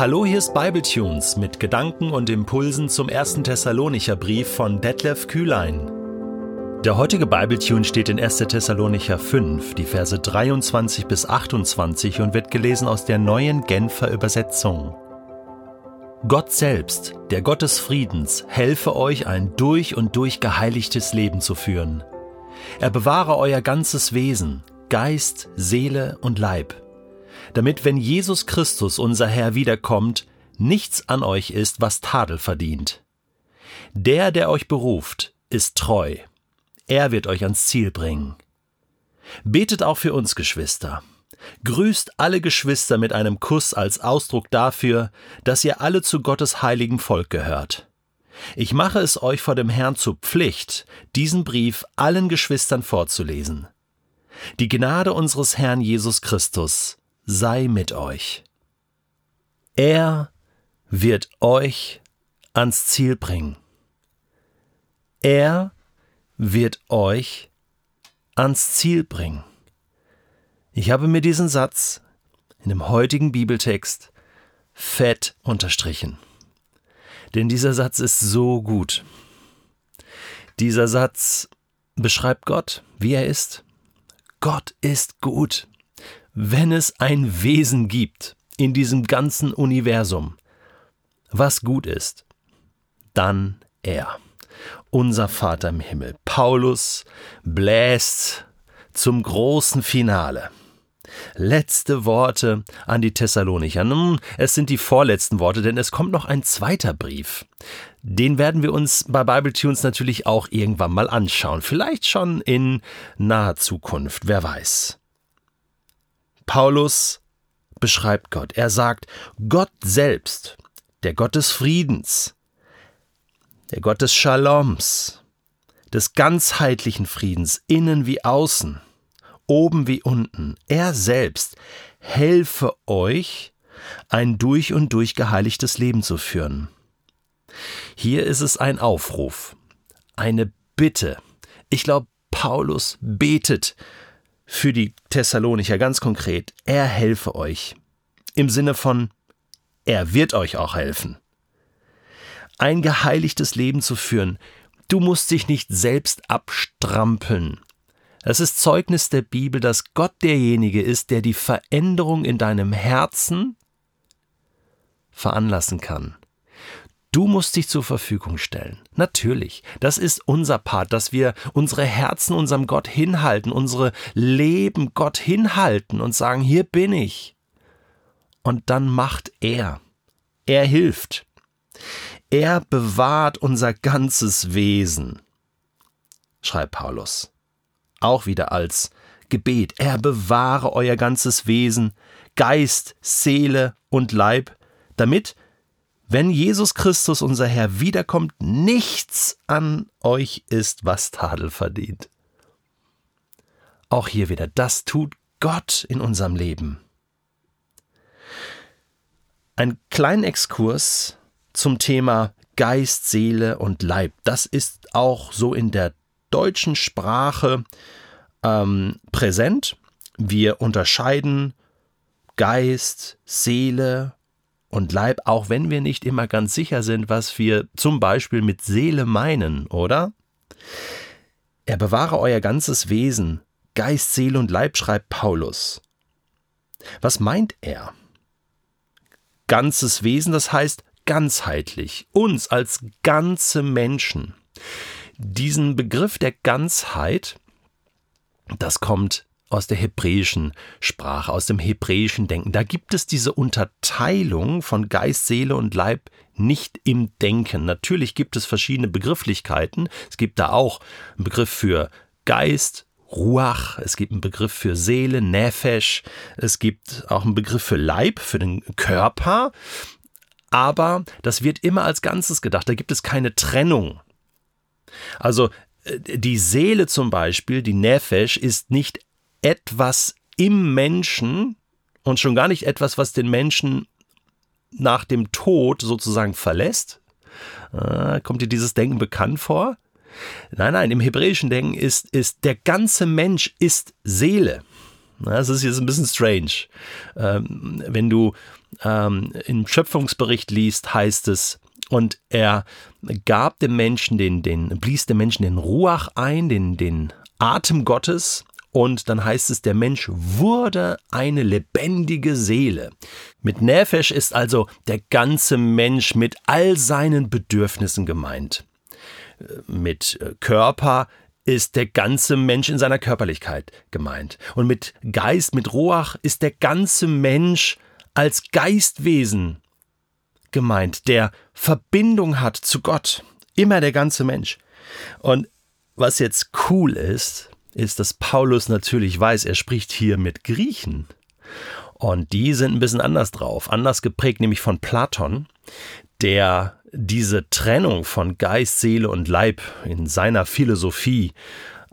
Hallo, hier ist Bibletunes mit Gedanken und Impulsen zum ersten Thessalonicher Brief von Detlef Kühlein. Der heutige Bibletune steht in 1. Thessalonicher 5, die Verse 23 bis 28 und wird gelesen aus der neuen Genfer Übersetzung. Gott selbst, der Gott des Friedens, helfe euch, ein durch und durch geheiligtes Leben zu führen. Er bewahre euer ganzes Wesen, Geist, Seele und Leib damit wenn Jesus Christus, unser Herr, wiederkommt, nichts an euch ist, was Tadel verdient. Der, der euch beruft, ist treu. Er wird euch ans Ziel bringen. Betet auch für uns, Geschwister. Grüßt alle Geschwister mit einem Kuss als Ausdruck dafür, dass ihr alle zu Gottes heiligen Volk gehört. Ich mache es euch vor dem Herrn zur Pflicht, diesen Brief allen Geschwistern vorzulesen. Die Gnade unseres Herrn Jesus Christus sei mit euch. Er wird euch ans Ziel bringen. Er wird euch ans Ziel bringen. Ich habe mir diesen Satz in dem heutigen Bibeltext fett unterstrichen. Denn dieser Satz ist so gut. Dieser Satz beschreibt Gott, wie er ist. Gott ist gut. Wenn es ein Wesen gibt in diesem ganzen Universum, was gut ist, dann er, unser Vater im Himmel. Paulus bläst zum großen Finale. Letzte Worte an die Thessalonicher. Es sind die vorletzten Worte, denn es kommt noch ein zweiter Brief. Den werden wir uns bei Bible Tunes natürlich auch irgendwann mal anschauen. Vielleicht schon in naher Zukunft, wer weiß. Paulus beschreibt Gott. Er sagt, Gott selbst, der Gott des Friedens, der Gott des Shaloms, des ganzheitlichen Friedens, innen wie außen, oben wie unten, er selbst helfe euch, ein durch und durch geheiligtes Leben zu führen. Hier ist es ein Aufruf, eine Bitte. Ich glaube, Paulus betet für die Thessalonicher ganz konkret, er helfe euch. Im Sinne von, er wird euch auch helfen. Ein geheiligtes Leben zu führen, du musst dich nicht selbst abstrampeln. Es ist Zeugnis der Bibel, dass Gott derjenige ist, der die Veränderung in deinem Herzen veranlassen kann. Du musst dich zur Verfügung stellen. Natürlich. Das ist unser Part, dass wir unsere Herzen unserem Gott hinhalten, unsere Leben Gott hinhalten und sagen, hier bin ich. Und dann macht er. Er hilft. Er bewahrt unser ganzes Wesen, schreibt Paulus. Auch wieder als Gebet. Er bewahre euer ganzes Wesen, Geist, Seele und Leib, damit wenn Jesus Christus, unser Herr, wiederkommt, nichts an euch ist, was Tadel verdient. Auch hier wieder, das tut Gott in unserem Leben. Ein kleiner Exkurs zum Thema Geist, Seele und Leib. Das ist auch so in der deutschen Sprache ähm, präsent. Wir unterscheiden Geist, Seele und Leib, auch wenn wir nicht immer ganz sicher sind, was wir zum Beispiel mit Seele meinen, oder? Er bewahre euer ganzes Wesen, Geist, Seele und Leib, schreibt Paulus. Was meint er? Ganzes Wesen, das heißt ganzheitlich, uns als ganze Menschen. Diesen Begriff der Ganzheit, das kommt aus der hebräischen Sprache, aus dem hebräischen Denken. Da gibt es diese Unterteilung von Geist, Seele und Leib nicht im Denken. Natürlich gibt es verschiedene Begrifflichkeiten. Es gibt da auch einen Begriff für Geist, Ruach, es gibt einen Begriff für Seele, Nefesh, es gibt auch einen Begriff für Leib, für den Körper. Aber das wird immer als Ganzes gedacht. Da gibt es keine Trennung. Also äh, die Seele zum Beispiel, die Nefesh, ist nicht etwas im Menschen und schon gar nicht etwas, was den Menschen nach dem Tod sozusagen verlässt. Äh, kommt dir dieses Denken bekannt vor? Nein, nein, im hebräischen Denken ist, ist der ganze Mensch ist Seele. Das ist jetzt ein bisschen strange. Ähm, wenn du ähm, im Schöpfungsbericht liest, heißt es, und er gab dem Menschen den, den, blies dem Menschen den Ruach ein, den, den Atem Gottes, und dann heißt es, der Mensch wurde eine lebendige Seele. Mit Nefesh ist also der ganze Mensch mit all seinen Bedürfnissen gemeint. Mit Körper ist der ganze Mensch in seiner Körperlichkeit gemeint. Und mit Geist, mit Roach ist der ganze Mensch als Geistwesen gemeint, der Verbindung hat zu Gott. Immer der ganze Mensch. Und was jetzt cool ist, ist, dass Paulus natürlich weiß, er spricht hier mit Griechen. Und die sind ein bisschen anders drauf, anders geprägt, nämlich von Platon, der diese Trennung von Geist, Seele und Leib in seiner Philosophie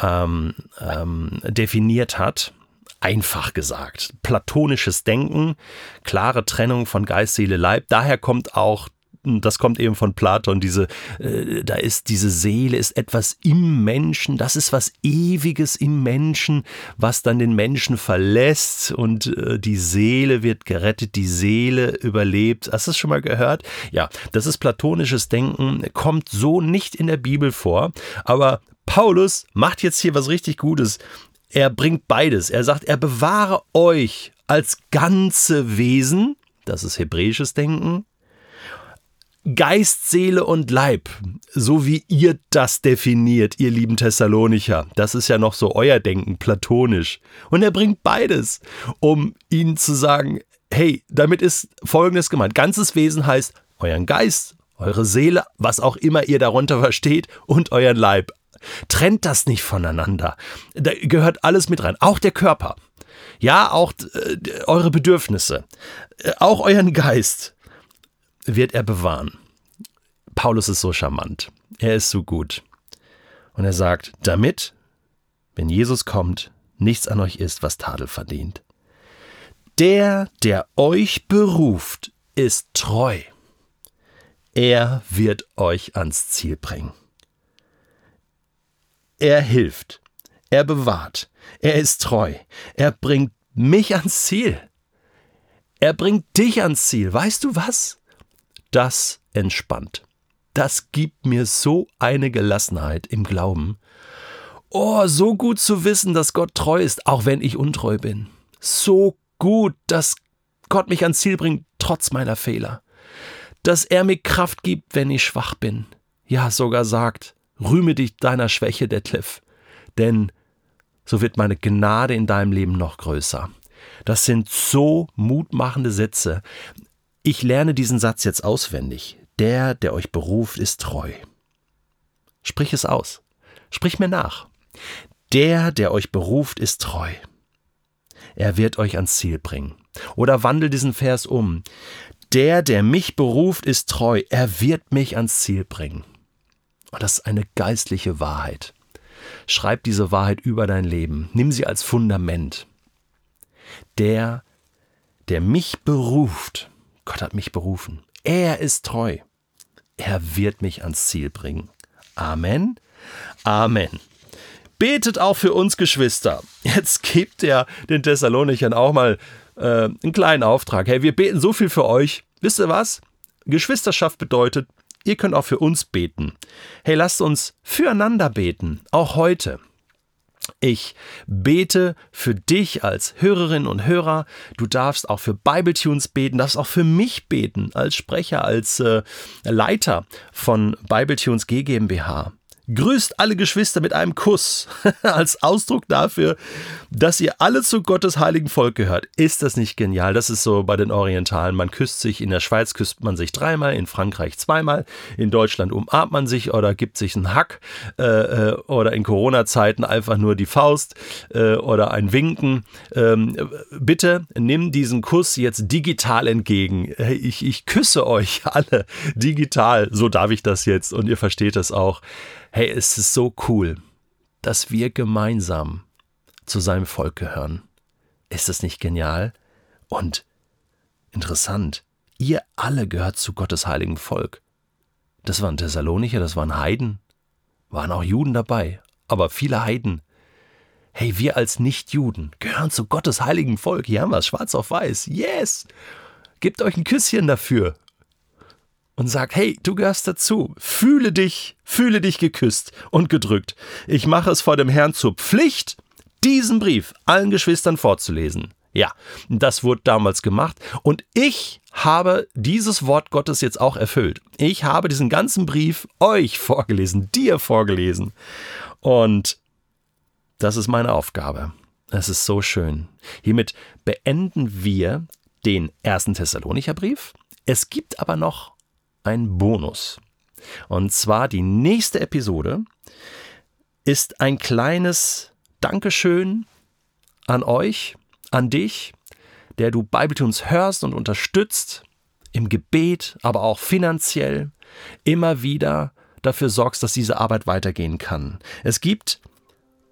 ähm, ähm, definiert hat. Einfach gesagt, platonisches Denken, klare Trennung von Geist, Seele, Leib. Daher kommt auch das kommt eben von Platon, diese, äh, da ist diese Seele, ist etwas im Menschen, das ist was Ewiges im Menschen, was dann den Menschen verlässt und äh, die Seele wird gerettet, die Seele überlebt. Hast du das schon mal gehört? Ja, das ist platonisches Denken, kommt so nicht in der Bibel vor, aber Paulus macht jetzt hier was richtig Gutes. Er bringt beides. Er sagt, er bewahre euch als ganze Wesen, das ist hebräisches Denken, Geist, Seele und Leib, so wie ihr das definiert, ihr lieben Thessalonicher. Das ist ja noch so euer Denken, platonisch. Und er bringt beides, um ihnen zu sagen, hey, damit ist Folgendes gemeint. Ganzes Wesen heißt euren Geist, eure Seele, was auch immer ihr darunter versteht, und euren Leib. Trennt das nicht voneinander. Da gehört alles mit rein, auch der Körper. Ja, auch äh, eure Bedürfnisse, äh, auch euren Geist wird er bewahren. Paulus ist so charmant. Er ist so gut. Und er sagt, damit, wenn Jesus kommt, nichts an euch ist, was Tadel verdient. Der, der euch beruft, ist treu. Er wird euch ans Ziel bringen. Er hilft, er bewahrt, er ist treu, er bringt mich ans Ziel. Er bringt dich ans Ziel. Weißt du was? Das entspannt. Das gibt mir so eine Gelassenheit im Glauben. Oh, so gut zu wissen, dass Gott treu ist, auch wenn ich untreu bin. So gut, dass Gott mich ans Ziel bringt, trotz meiner Fehler. Dass er mir Kraft gibt, wenn ich schwach bin. Ja, sogar sagt, rühme dich deiner Schwäche, Detlef. Denn so wird meine Gnade in deinem Leben noch größer. Das sind so mutmachende Sätze. Ich lerne diesen Satz jetzt auswendig. Der, der euch beruft, ist treu. Sprich es aus. Sprich mir nach. Der, der euch beruft, ist treu. Er wird euch ans Ziel bringen. Oder wandel diesen Vers um. Der, der mich beruft, ist treu. Er wird mich ans Ziel bringen. Und das ist eine geistliche Wahrheit. Schreib diese Wahrheit über dein Leben. Nimm sie als Fundament. Der, der mich beruft, Gott hat mich berufen. Er ist treu. Er wird mich ans Ziel bringen. Amen. Amen. Betet auch für uns Geschwister. Jetzt gebt er den Thessalonichern auch mal äh, einen kleinen Auftrag. Hey, wir beten so viel für euch. Wisst ihr was? Geschwisterschaft bedeutet, ihr könnt auch für uns beten. Hey, lasst uns füreinander beten, auch heute. Ich bete für dich als Hörerin und Hörer. Du darfst auch für Bibletunes beten, darfst auch für mich beten als Sprecher, als äh, Leiter von Bibletunes GmbH. Grüßt alle Geschwister mit einem Kuss als Ausdruck dafür, dass ihr alle zu Gottes heiligen Volk gehört. Ist das nicht genial? Das ist so bei den Orientalen. Man küsst sich, in der Schweiz küsst man sich dreimal, in Frankreich zweimal, in Deutschland umarmt man sich oder gibt sich einen Hack äh, äh oder in Corona-Zeiten einfach nur die Faust äh, oder ein Winken. Ähm, bitte nimm diesen Kuss jetzt digital entgegen. Ich, ich küsse euch alle digital. So darf ich das jetzt und ihr versteht das auch hey, es ist so cool, dass wir gemeinsam zu seinem Volk gehören. Ist das nicht genial? Und interessant, ihr alle gehört zu Gottes heiligen Volk. Das waren Thessalonicher, das waren Heiden, waren auch Juden dabei, aber viele Heiden. Hey, wir als Nichtjuden gehören zu Gottes heiligen Volk. Hier haben wir es schwarz auf weiß. Yes! gebt euch ein Küsschen dafür und sag, hey, du gehörst dazu. Fühle dich, fühle dich geküsst und gedrückt. Ich mache es vor dem Herrn zur Pflicht, diesen Brief allen Geschwistern vorzulesen. Ja, das wurde damals gemacht und ich habe dieses Wort Gottes jetzt auch erfüllt. Ich habe diesen ganzen Brief euch vorgelesen, dir vorgelesen. Und das ist meine Aufgabe. Es ist so schön. Hiermit beenden wir den ersten Thessalonicher Brief. Es gibt aber noch einen Bonus. Und zwar die nächste Episode ist ein kleines Dankeschön an euch, an dich, der du Bibletunes hörst und unterstützt, im Gebet, aber auch finanziell, immer wieder dafür sorgst, dass diese Arbeit weitergehen kann. Es gibt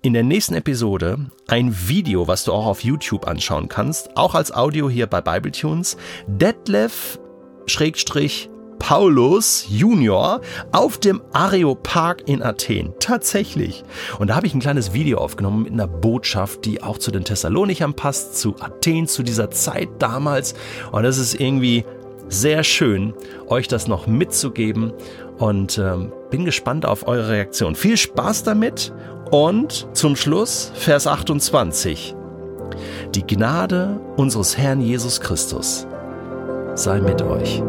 in der nächsten Episode ein Video, was du auch auf YouTube anschauen kannst, auch als Audio hier bei Bibletunes. Detlef Schrägstrich Paulus Junior auf dem Areopag in Athen. Tatsächlich. Und da habe ich ein kleines Video aufgenommen mit einer Botschaft, die auch zu den Thessalonichern passt, zu Athen, zu dieser Zeit damals. Und es ist irgendwie sehr schön, euch das noch mitzugeben und ähm, bin gespannt auf eure Reaktion. Viel Spaß damit und zum Schluss Vers 28. Die Gnade unseres Herrn Jesus Christus sei mit euch.